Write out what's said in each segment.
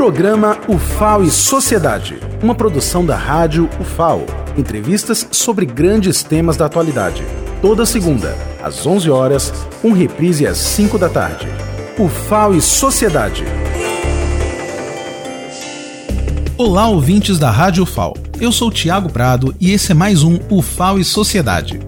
Programa UFAO e Sociedade, uma produção da rádio UFAO. Entrevistas sobre grandes temas da atualidade. Toda segunda, às 11 horas, um reprise às 5 da tarde. UFAO e Sociedade. Olá, ouvintes da Rádio UFAO. Eu sou Tiago Prado e esse é mais um UFAO e Sociedade.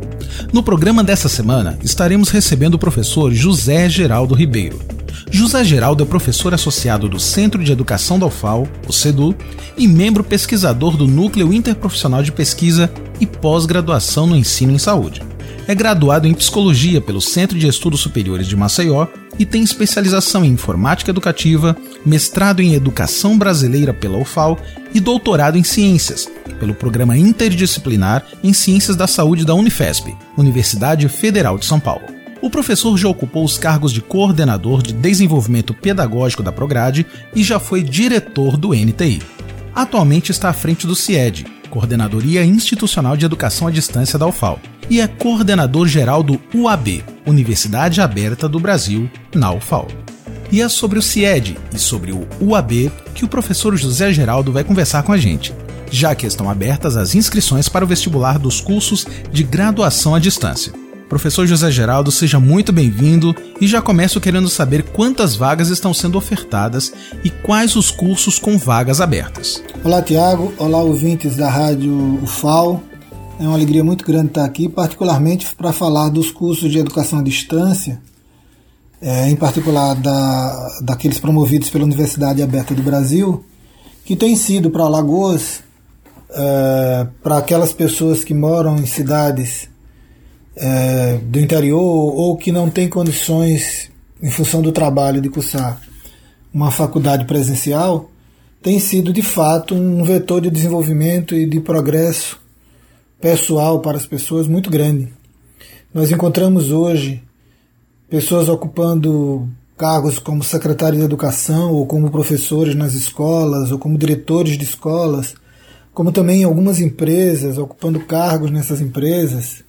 No programa dessa semana, estaremos recebendo o professor José Geraldo Ribeiro. José Geraldo é professor associado do Centro de Educação da UFAL, o CEDU, e membro pesquisador do Núcleo Interprofissional de Pesquisa e Pós-Graduação no Ensino em Saúde. É graduado em Psicologia pelo Centro de Estudos Superiores de Maceió e tem especialização em Informática Educativa, mestrado em Educação Brasileira pela UFAL e doutorado em Ciências, pelo Programa Interdisciplinar em Ciências da Saúde da Unifesp, Universidade Federal de São Paulo. O professor já ocupou os cargos de coordenador de desenvolvimento pedagógico da Prograde e já foi diretor do NTI. Atualmente está à frente do CIED, Coordenadoria Institucional de Educação à Distância da UFAL, e é coordenador geral do UAB, Universidade Aberta do Brasil, na UFAL. E é sobre o CIED e sobre o UAB que o professor José Geraldo vai conversar com a gente, já que estão abertas as inscrições para o vestibular dos cursos de graduação à distância. Professor José Geraldo, seja muito bem-vindo e já começo querendo saber quantas vagas estão sendo ofertadas e quais os cursos com vagas abertas. Olá, Tiago. Olá, ouvintes da Rádio UFAL. É uma alegria muito grande estar aqui, particularmente para falar dos cursos de educação à distância, é, em particular da, daqueles promovidos pela Universidade Aberta do Brasil, que têm sido para Alagoas, é, para aquelas pessoas que moram em cidades é, do interior ou que não tem condições, em função do trabalho, de cursar uma faculdade presencial, tem sido de fato um vetor de desenvolvimento e de progresso pessoal para as pessoas muito grande. Nós encontramos hoje pessoas ocupando cargos como secretários de educação, ou como professores nas escolas, ou como diretores de escolas, como também algumas empresas ocupando cargos nessas empresas,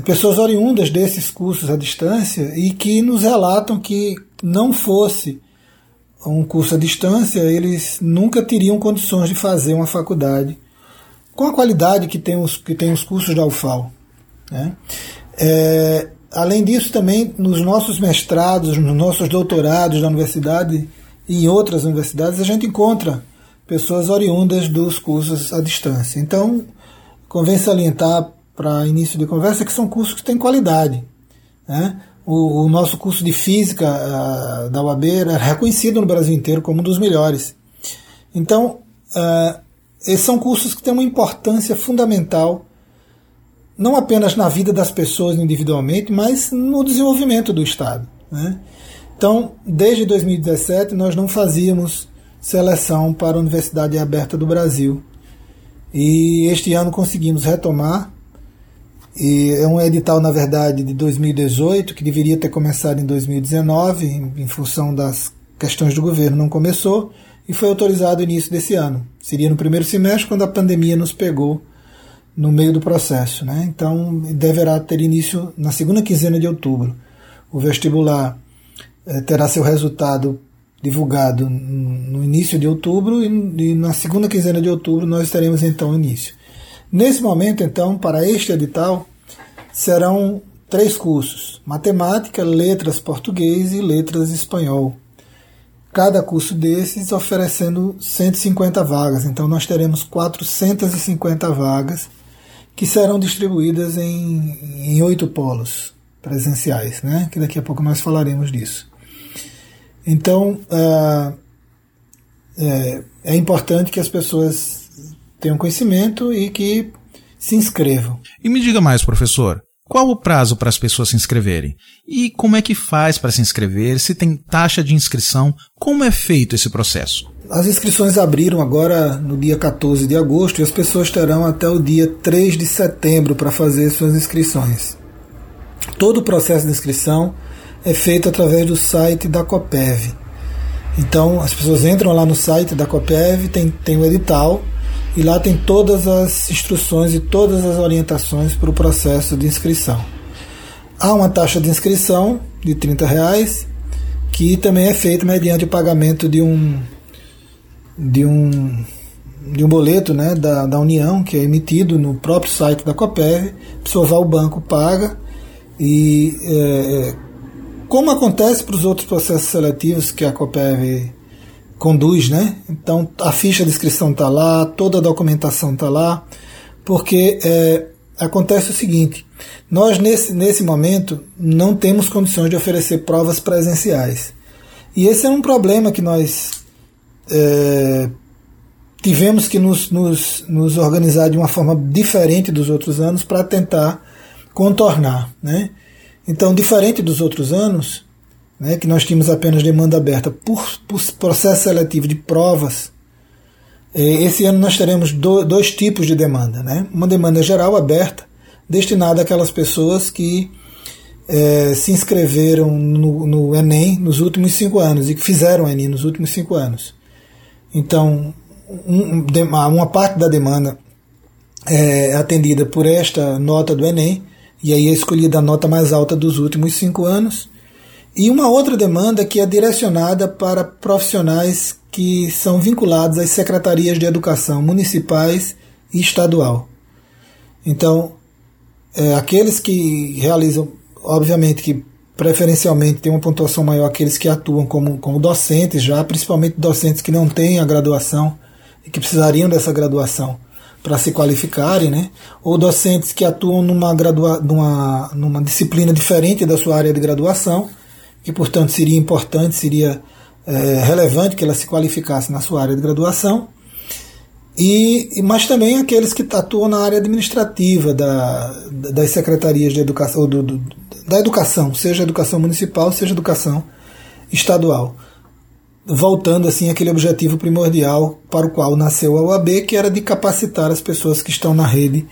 pessoas oriundas desses cursos à distância e que nos relatam que não fosse um curso à distância, eles nunca teriam condições de fazer uma faculdade com a qualidade que tem os, que tem os cursos da UFAL. Né? É, além disso, também nos nossos mestrados, nos nossos doutorados da universidade e em outras universidades, a gente encontra pessoas oriundas dos cursos à distância. Então, convém salientar para início de conversa, que são cursos que têm qualidade. Né? O, o, nosso curso de física uh, da UAB é reconhecido no Brasil inteiro como um dos melhores. Então, uh, esses são cursos que têm uma importância fundamental, não apenas na vida das pessoas individualmente, mas no desenvolvimento do Estado. Né? Então, desde 2017, nós não fazíamos seleção para a Universidade Aberta do Brasil. E este ano conseguimos retomar e é um edital, na verdade, de 2018, que deveria ter começado em 2019, em, em função das questões do governo, não começou, e foi autorizado no início desse ano. Seria no primeiro semestre, quando a pandemia nos pegou no meio do processo. Né? Então, deverá ter início na segunda quinzena de outubro. O vestibular eh, terá seu resultado divulgado no início de outubro e, e na segunda quinzena de outubro nós teremos então início. Nesse momento, então, para este edital, serão três cursos: matemática, letras português e letras espanhol. Cada curso desses oferecendo 150 vagas. Então, nós teremos 450 vagas que serão distribuídas em, em oito polos presenciais, né? que daqui a pouco nós falaremos disso. Então, uh, é, é importante que as pessoas tenham conhecimento e que se inscrevam. E me diga mais, professor. Qual o prazo para as pessoas se inscreverem? E como é que faz para se inscrever? Se tem taxa de inscrição? Como é feito esse processo? As inscrições abriram agora no dia 14 de agosto e as pessoas terão até o dia 3 de setembro para fazer suas inscrições. Todo o processo de inscrição é feito através do site da COPEV. Então as pessoas entram lá no site da COPEV, tem, tem o edital e lá tem todas as instruções e todas as orientações para o processo de inscrição. Há uma taxa de inscrição de R$ reais que também é feita mediante o pagamento de um, de um, de um boleto né, da, da União, que é emitido no próprio site da COPEV, a pessoa vai ao banco, paga, e é, é como acontece para os outros processos seletivos que a COPEV conduz, né? Então a ficha de inscrição está lá, toda a documentação está lá, porque é, acontece o seguinte: nós nesse, nesse momento não temos condições de oferecer provas presenciais. E esse é um problema que nós é, tivemos que nos, nos, nos organizar de uma forma diferente dos outros anos para tentar contornar. Né? Então, diferente dos outros anos, né, que nós tínhamos apenas demanda aberta por, por processo seletivo de provas, eh, esse ano nós teremos do, dois tipos de demanda. Né? Uma demanda geral aberta, destinada àquelas pessoas que eh, se inscreveram no, no, Enem nos últimos cinco anos e que fizeram o Enem nos últimos cinco anos. Então, um, uma parte da demanda é atendida por esta nota do Enem e aí é escolhida a nota mais alta dos últimos cinco anos. E uma outra demanda que é direcionada para profissionais que são vinculados às secretarias de educação municipais e estadual. Então, é, aqueles que realizam, obviamente que preferencialmente tem uma pontuação maior aqueles que atuam como, como docentes já, principalmente docentes que não têm a graduação e que precisariam dessa graduação para se qualificarem, né? ou docentes que atuam numa, gradua numa, numa disciplina diferente da sua área de graduação, que portanto seria importante, seria é, relevante que ela se qualificasse na sua área de graduação, e, mas também aqueles que atuam na área administrativa da, das secretarias de educação, do, do, da educação, seja educação municipal, seja educação estadual voltando assim aquele objetivo primordial para o qual nasceu a UAB, que era de capacitar as pessoas que estão na rede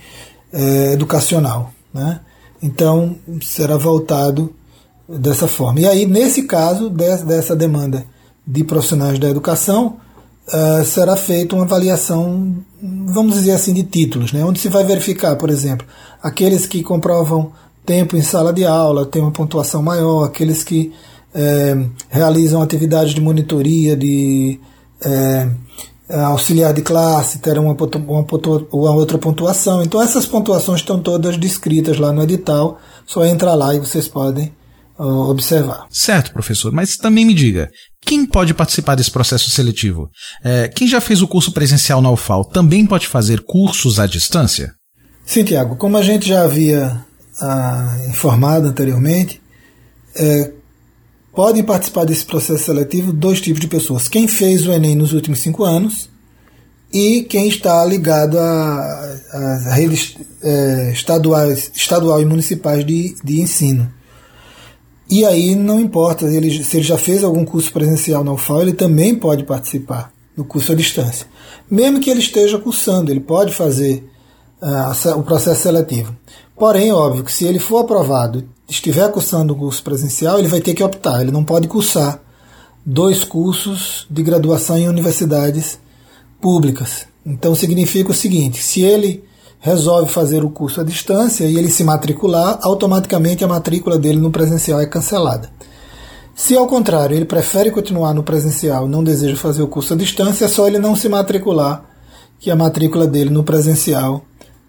é, educacional. Né? Então, será voltado dessa forma. E aí, nesse caso, dessa demanda de profissionais da educação, uh, será feita uma avaliação, vamos dizer assim, de títulos, né? onde se vai verificar, por exemplo, aqueles que comprovam tempo em sala de aula, tem uma pontuação maior, aqueles que é, realizam atividades de monitoria, de é, auxiliar de classe, terão uma, uma, uma, outra pontuação. Então essas pontuações estão todas descritas lá no edital, só entra lá e vocês podem observar. Certo, professor, mas também me diga, quem pode participar desse processo seletivo? É, quem já fez o curso presencial na UFAL também pode fazer cursos à distância? Sim, Tiago, como a gente já havia ah, informado anteriormente, é, podem participar desse processo seletivo dois tipos de pessoas: quem fez o Enem nos últimos cinco anos e quem está ligado às redes é, estaduais, estadual e municipais de, de ensino. E aí não importa ele, se ele já fez algum curso presencial na UFAL, ele também pode participar do curso à distância. Mesmo que ele esteja cursando, ele pode fazer uh, o processo seletivo. Porém, óbvio que se ele for aprovado estiver cursando um curso presencial, ele vai ter que optar, ele não pode cursar dois cursos de graduação em universidades públicas. Então significa o seguinte: se ele resolve fazer o curso à distância e ele se matricular, automaticamente a matrícula dele no presencial é cancelada. Se ao contrário ele prefere continuar no presencial, não deseja fazer o curso à distância, é só ele não se matricular, que a matrícula dele no presencial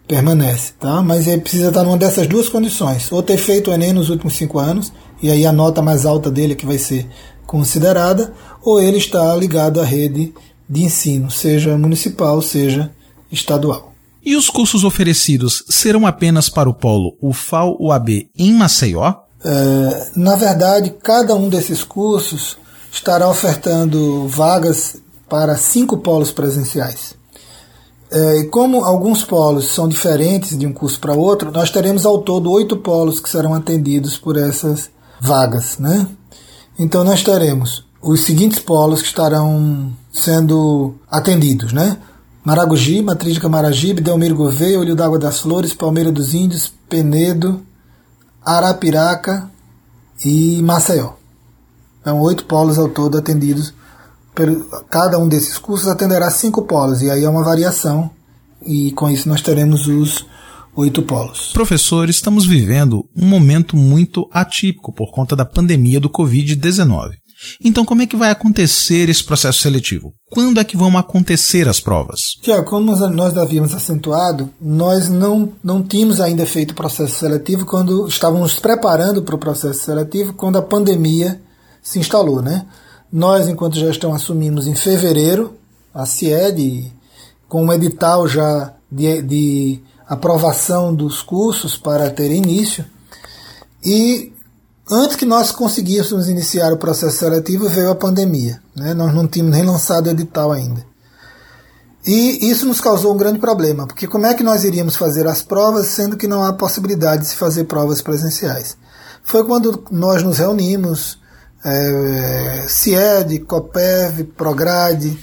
permanece, tá? Mas ele precisa estar numa dessas duas condições, ou ter feito o Enem nos últimos cinco anos, e aí a nota mais alta dele que vai ser considerada, ou ele está ligado à rede de ensino, seja municipal, seja estadual. E os cursos oferecidos serão apenas para o polo UFAL-UAB em Maceió? É, na verdade, cada um desses cursos estará ofertando vagas para cinco polos presenciais. É, e como alguns polos são diferentes de um curso para outro, nós teremos ao todo oito polos que serão atendidos por essas vagas. Né? Então nós teremos os seguintes polos que estarão sendo atendidos, né? Maragogi, Matriz de Camaragibe, Delmiro Gouveia, Olho d'Água das Flores, Palmeira dos Índios, Penedo, Arapiraca e Maceió. Então, oito polos ao todo atendidos cada um desses cursos atenderá cinco polos, e aí é uma variação, e com isso nós teremos os oito polos. Professor, estamos vivendo um momento muito atípico por conta da pandemia do Covid-19. Então, como é que vai acontecer esse processo seletivo? Quando é que vão acontecer as provas? Tiago, como nós havíamos acentuado, nós não, não tínhamos ainda feito o processo seletivo quando estávamos preparando para o processo seletivo quando a pandemia se instalou. Né? Nós, enquanto gestão, assumimos em fevereiro a CIED, com um edital já de, de aprovação dos cursos para ter início. E antes que nós conseguíssemos iniciar o processo seletivo, veio a pandemia. Né? Nós não tínhamos nem lançado o edital ainda. E isso nos causou um grande problema, porque como é que nós iríamos fazer as provas sendo que não há possibilidade de se fazer provas presenciais? Foi quando nós nos reunimos, é, CIED, COPEV, PROGRADE,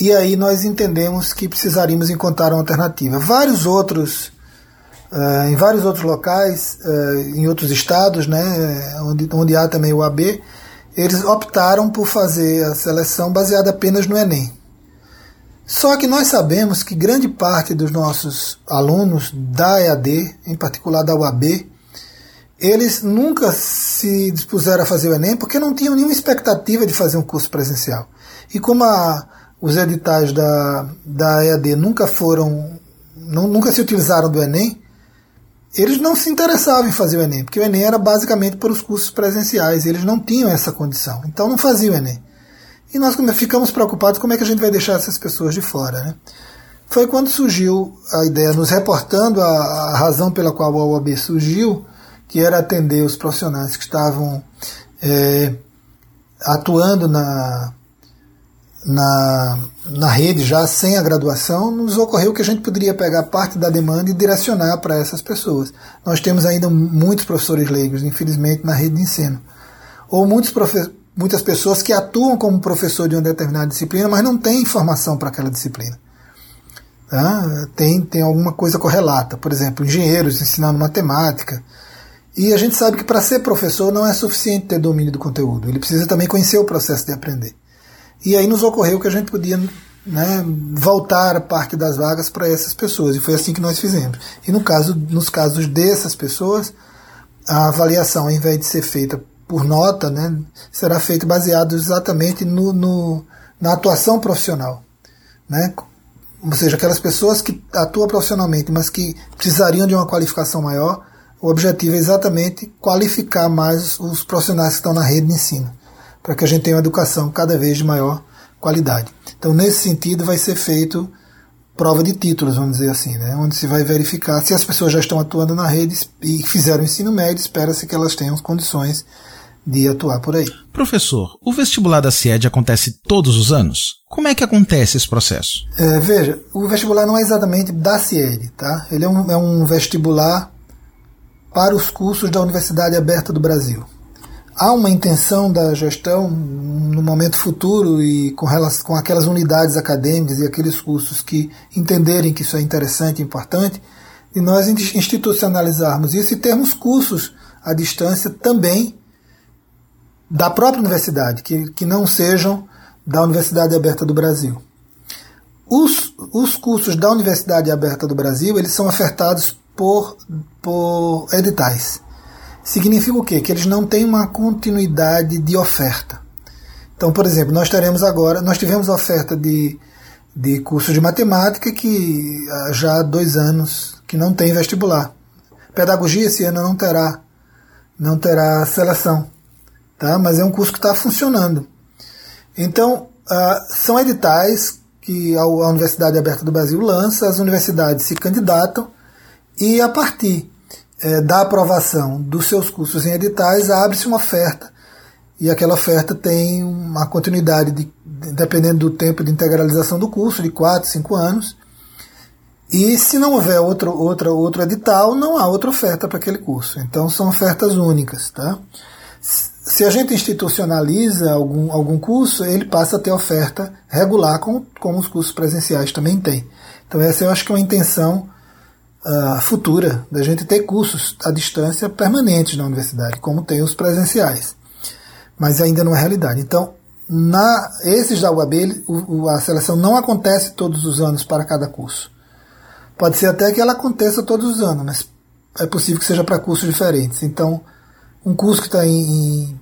e aí nós entendemos que precisaríamos encontrar uma alternativa. Vários outros, em vários outros locais, uh, em outros estados, né, onde, onde há também o AB, eles optaram por fazer a seleção baseada apenas no Enem. Só que nós sabemos que grande parte dos nossos alunos da EAD, em particular da UAB, eles nunca se dispuseram a fazer o Enem porque não tinham nenhuma expectativa de fazer um curso presencial. E como a, os editais da, da EAD nunca foram, nunca se utilizaram do Enem, eles não se interessavam em fazer o Enem, porque o Enem era basicamente para os cursos presenciais, eles não tinham essa condição, então não faziam o Enem. E nós ficamos preocupados como é que a gente vai deixar essas pessoas de fora. Né? Foi quando surgiu a ideia, nos reportando a, a razão pela qual a OAB surgiu, que era atender os profissionais que estavam é, atuando na, na, na rede já sem a graduação, nos ocorreu que a gente poderia pegar parte da demanda e direcionar para essas pessoas. Nós temos ainda muitos professores leigos, infelizmente, na rede de ensino. Ou muitos muitas pessoas que atuam como professor de uma determinada disciplina, mas não têm informação para aquela disciplina. Tá? Tem, tem alguma coisa correlata. Por exemplo, engenheiros ensinando matemática. E a gente sabe que para ser professor não é suficiente ter domínio do conteúdo, ele precisa também conhecer o processo de aprender. E aí nos ocorreu que a gente podia né, voltar parte das vagas para essas pessoas. E foi assim que nós fizemos. E no caso, nos casos dessas pessoas, a avaliação, ao invés de ser feita por nota, né, será feita baseado exatamente no, no, na atuação profissional. Né? Ou seja, aquelas pessoas que atuam profissionalmente, mas que precisariam de uma qualificação maior, o objetivo é exatamente qualificar mais os profissionais que estão na rede de ensino para que a gente tenha uma educação cada vez de maior qualidade. Então, nesse sentido, vai ser feito prova de títulos, vamos dizer assim, né? onde se vai verificar se as pessoas já estão atuando na rede e fizeram ensino médio, espera-se que elas tenham condições de atuar por aí. Professor, o vestibular da CIED acontece todos os anos? Como é que acontece esse processo? É, veja, o vestibular não é exatamente da CIED, tá? Ele é um, é um vestibular para os cursos da Universidade Aberta do Brasil há uma intenção da gestão no momento futuro e com, relação, com aquelas unidades acadêmicas e aqueles cursos que entenderem que isso é interessante e importante, de nós institucionalizarmos isso e termos cursos à distância também da própria universidade, que, que não sejam da Universidade Aberta do Brasil. Os, os cursos da Universidade Aberta do Brasil eles são ofertados por, por editais significa o quê? Que eles não têm uma continuidade de oferta. Então, por exemplo, nós teremos agora, nós tivemos oferta de, de curso de matemática que já há dois anos que não tem vestibular. Pedagogia esse ano não terá, não terá seleção, tá? Mas é um curso que está funcionando. Então, uh, são editais que a Universidade Aberta do Brasil lança, as universidades se candidatam e a partir é, da aprovação dos seus cursos em editais, abre-se uma oferta. E aquela oferta tem uma continuidade, de, dependendo do tempo de integralização do curso, de 4, 5 anos. E se não houver outro, outro outro edital, não há outra oferta para aquele curso. Então são ofertas únicas. Tá? Se a gente institucionaliza algum, algum curso, ele passa a ter oferta regular, como, como os cursos presenciais também têm. Então essa eu acho que é uma intenção uh, futura da gente ter cursos à distância permanentes na universidade, como tem os presenciais. Mas ainda não é realidade. Então, na esses da UAB, o, a seleção não acontece todos os anos para cada curso. Pode ser até que ela aconteça todos os anos, mas é possível que seja para cursos diferentes. Então, um curso que está em, em,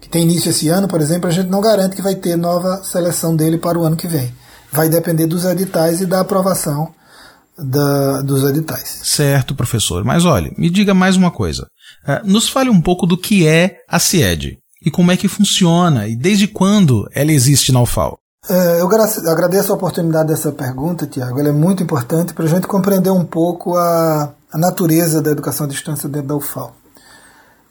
que tem início esse ano, por exemplo, a gente não garante que vai ter nova seleção dele para o ano que vem. Vai depender dos editais e da aprovação da, dos editais. Certo, professor. Mas olha, me diga mais uma coisa. Uh, nos fale um pouco do que é a CIED e como é que funciona e desde quando ela existe na UFAL. É, eu agradeço a oportunidade dessa pergunta, Tiago. Ela é muito importante para a gente compreender um pouco a, a natureza da educação à distância dentro da UFAL.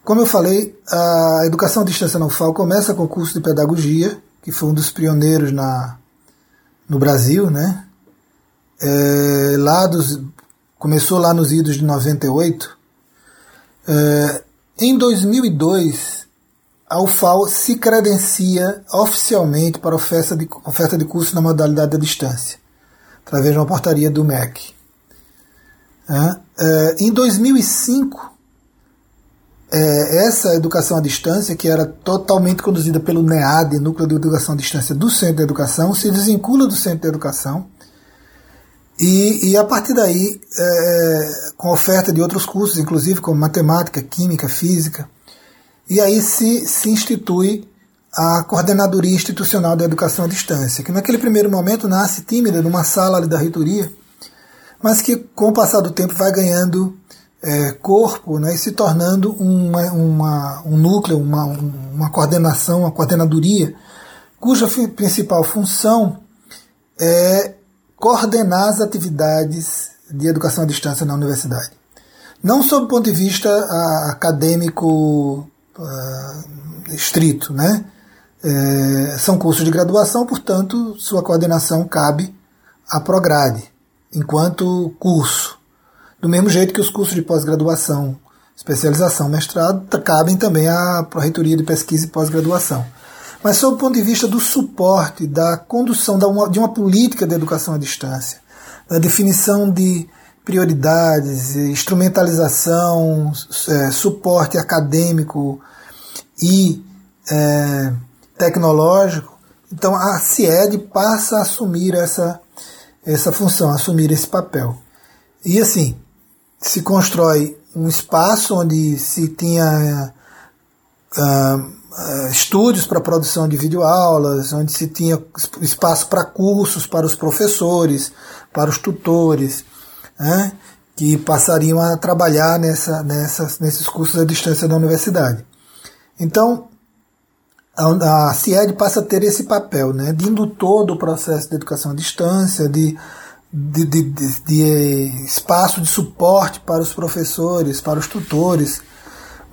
Como eu falei, a educação à distância na UFAL começa com o curso de pedagogia, que foi um dos pioneiros na, no Brasil, né? É, lá dos, começou lá nos idos de 98. É, em 2002, a UFAL se credencia oficialmente para oferta de, oferta de curso na modalidade da distância, através de uma portaria do MEC. É, em 2005, é, essa educação à distância, que era totalmente conduzida pelo NEAD, Núcleo de Educação à Distância do Centro de Educação, se desvincula do Centro de Educação e, e a partir daí, é, com oferta de outros cursos, inclusive como matemática, química, física, e aí se, se institui a Coordenadoria Institucional da Educação à Distância, que naquele primeiro momento nasce tímida numa sala ali da reitoria, mas que com o passar do tempo vai ganhando é, corpo né, e se tornando uma, uma, um núcleo, uma, uma coordenação, uma coordenadoria, cuja principal função é coordenar as atividades de educação à distância na universidade. Não sob o ponto de vista acadêmico uh, estrito, né? É, são cursos de graduação, portanto, sua coordenação cabe à Prograde, enquanto curso. Do mesmo jeito que os cursos de pós-graduação, especialização, mestrado, cabem também à Pró-Reitoria de Pesquisa e Pós-Graduação. Mas, sob o ponto de vista do suporte, da condução de uma política de educação à distância, da definição de prioridades, instrumentalização, é, suporte acadêmico e é, tecnológico, então a CIED passa a assumir essa, essa função, assumir esse papel. E assim, se constrói um espaço onde se tinha uh, estúdios para produção de videoaulas, onde se tinha espaço para cursos para os professores, para os tutores, né, que passariam a trabalhar nessa, nessa, nesses cursos à distância da universidade. Então, a, a CIED passa a ter esse papel, né, de indutor do processo de educação à distância, de, de, de, de, de espaço de suporte para os professores, para os tutores,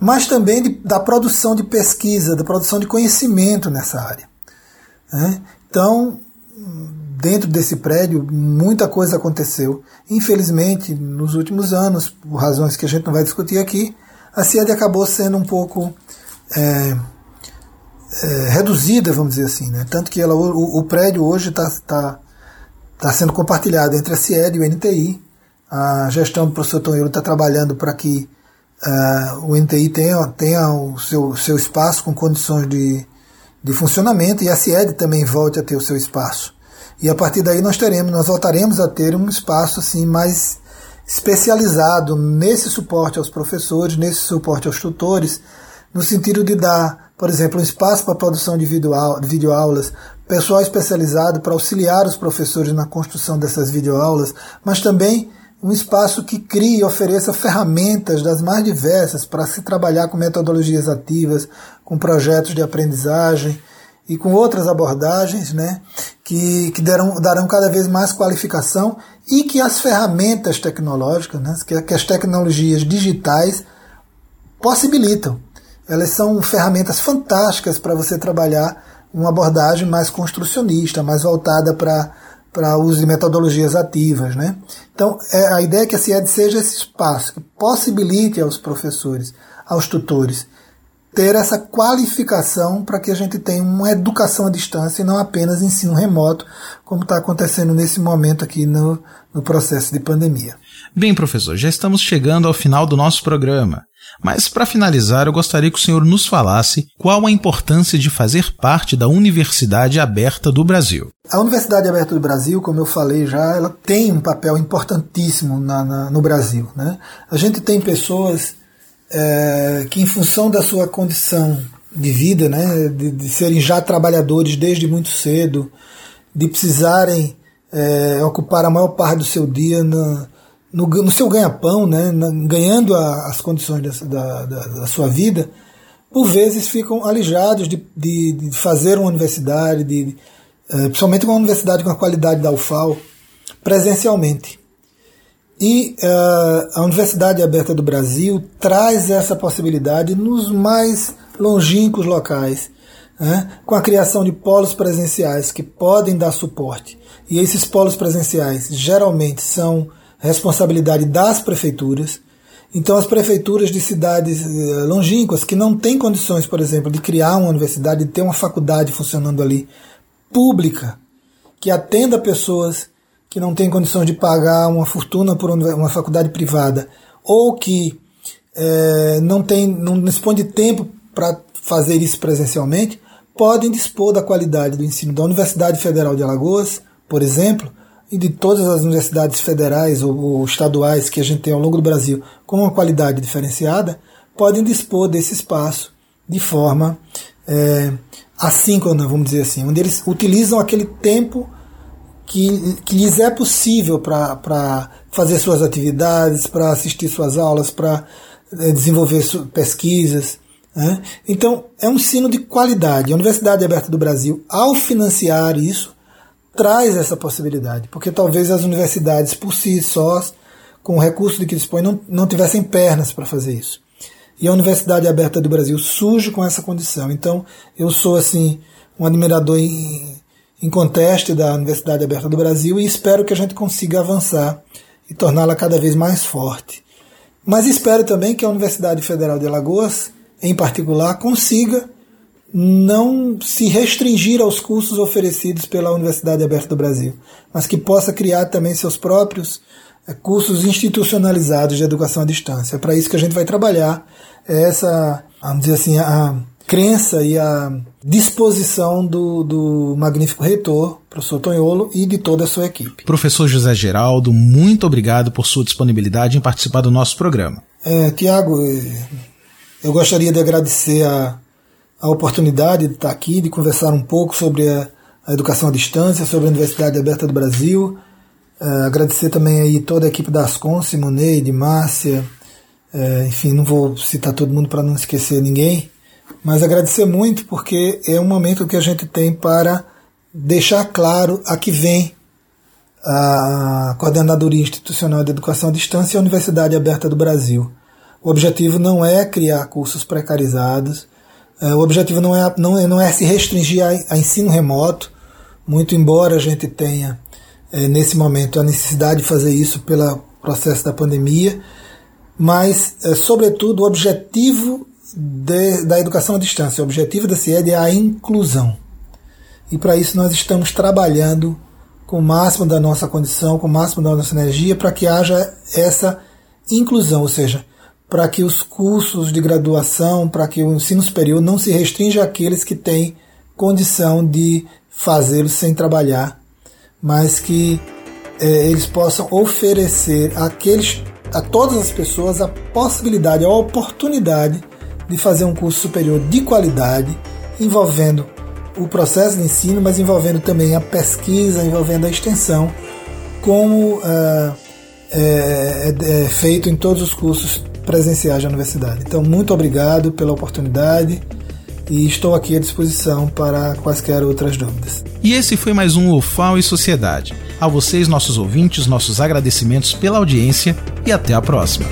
mas também de, da produção de pesquisa, da produção de conhecimento nessa área. Né? Então, dentro desse prédio, muita coisa aconteceu. Infelizmente, nos últimos anos, por razões que a gente não vai discutir aqui, a CIED acabou sendo um pouco é, é, reduzida, vamos dizer assim. Né? Tanto que ela, o, o prédio hoje está tá, tá sendo compartilhado entre a CIED e o NTI. A gestão do professor Tonheiro está trabalhando para que uh, o NTI tenha, tenha o seu, seu espaço com condições de, de funcionamento e a CIED também volte a ter o seu espaço. E a partir daí nós teremos, nós voltaremos a ter um espaço assim mais especializado nesse suporte aos professores, nesse suporte aos tutores, no sentido de dar, por exemplo, um espaço para produção de videoaulas, pessoal especializado para auxiliar os professores na construção dessas videoaulas, mas também um espaço que crie e ofereça ferramentas das mais diversas para se trabalhar com metodologias ativas, com projetos de aprendizagem e com outras abordagens né, que, que darão, darão cada vez mais qualificação e que as ferramentas tecnológicas, né, que, que as tecnologias digitais possibilitam. Elas são ferramentas fantásticas para você trabalhar uma abordagem mais construcionista, mais voltada para para uso de metodologias ativas. Né? Então, é, a ideia é que a CIED seja esse espaço que possibilite aos professores, aos tutores, ter essa qualificação para que a gente tenha uma educação à distância e não apenas ensino remoto, como está acontecendo nesse momento aqui no, no processo de pandemia. Bem, professor, já estamos chegando ao final do nosso programa. Mas, para finalizar, eu gostaria que o senhor nos falasse qual a importância de fazer parte da Universidade Aberta do Brasil. A Universidade Aberta do Brasil, como eu falei já, ela tem um papel importantíssimo na, na, no Brasil. Né? A gente tem pessoas é, que, em função da sua condição de vida, né? De, de, serem já trabalhadores desde muito cedo, de precisarem é, ocupar a maior parte do seu dia no, no, no seu ganha-pão, né? Ganhando a, as condições da, da, da, sua vida, por vezes ficam alijados de, de, de fazer uma universidade, de, é, principalmente uma universidade com a qualidade da UFAL, presencialmente. E uh, a Universidade Aberta do Brasil traz essa possibilidade nos mais longínquos locais, né, com a criação de polos presenciais que podem dar suporte. E esses polos presenciais geralmente são responsabilidade das prefeituras. Então, as prefeituras de cidades uh, longínquas que não têm condições, por exemplo, de criar uma universidade, de ter uma faculdade funcionando ali, pública, que atenda pessoas que não tem condições de pagar uma fortuna por uma faculdade privada, ou que é, não, tem, não dispõe de tempo para fazer isso presencialmente, podem dispor da qualidade do ensino da Universidade Federal de Alagoas, por exemplo, e de todas as universidades federais ou, ou estaduais que a gente tem ao longo do Brasil com uma qualidade diferenciada, podem dispor desse espaço de forma é, assíncrona, vamos dizer assim, onde eles utilizam aquele tempo que, que lhes é possível para fazer suas atividades, para assistir suas aulas, para é, desenvolver pesquisas. Né? Então, é um ensino de qualidade. A Universidade Aberta do Brasil, ao financiar isso, traz essa possibilidade, porque talvez as universidades por si sós, com o recurso de que dispõem, não, não tivessem pernas para fazer isso. E a Universidade Aberta do Brasil surge com essa condição. Então, eu sou assim um admirador inconteste da Universidade Aberta do Brasil e espero que a gente consiga avançar e torná-la cada vez mais forte. Mas espero também que a Universidade Federal de Alagoas, em particular, consiga não se restringir aos cursos oferecidos pela Universidade Aberta do Brasil, mas que possa criar também seus próprios eh, cursos institucionalizados de educação à distância. É para isso que a gente vai trabalhar é essa, vamos dizer assim, a crença e a disposição do, do magnífico reitor, professor Tonholo, e de toda a sua equipe. Professor José Geraldo, muito obrigado por sua disponibilidade em participar do nosso programa. É, Tiago, é, eu gostaria de agradecer a, a oportunidade de estar aqui, de conversar um pouco sobre a, a educação à distância, sobre a Universidade Aberta do Brasil. É, agradecer também aí toda a equipe da Ascom, Simoneide, Márcia, é, enfim, não vou citar todo mundo para não esquecer ninguém. Mas agradecer muito porque é um momento que a gente tem para deixar claro a que vem a Coordenadoria Institucional de Educação à Distância e a Universidade Aberta do Brasil. O objetivo não é criar cursos precarizados, o objetivo não é, não é, não é se restringir a, a ensino remoto, muito embora a gente tenha, é, nesse momento, a necessidade de fazer isso pelo processo da pandemia, mas, é, sobretudo, o objetivo de, da educação à distância. O objetivo da CIED é a inclusão. E para isso nós estamos trabalhando com o máximo da nossa condição, com o máximo da nossa energia, para que haja essa inclusão, ou seja, para que os cursos de graduação, para que o ensino superior não se restrinja àqueles que têm condição de fazê-lo sem trabalhar, mas que é, eles possam oferecer àqueles, a todas as pessoas a possibilidade, a oportunidade de fazer um curso superior de qualidade, envolvendo o processo de ensino, mas envolvendo também a pesquisa, envolvendo a extensão, como uh, é, é, é feito em todos os cursos presenciais da universidade. Então, muito obrigado pela oportunidade e estou aqui à disposição para quaisquer outras dúvidas. E esse foi mais um UFAO e Sociedade. A vocês, nossos ouvintes, nossos agradecimentos pela audiência e até a próxima.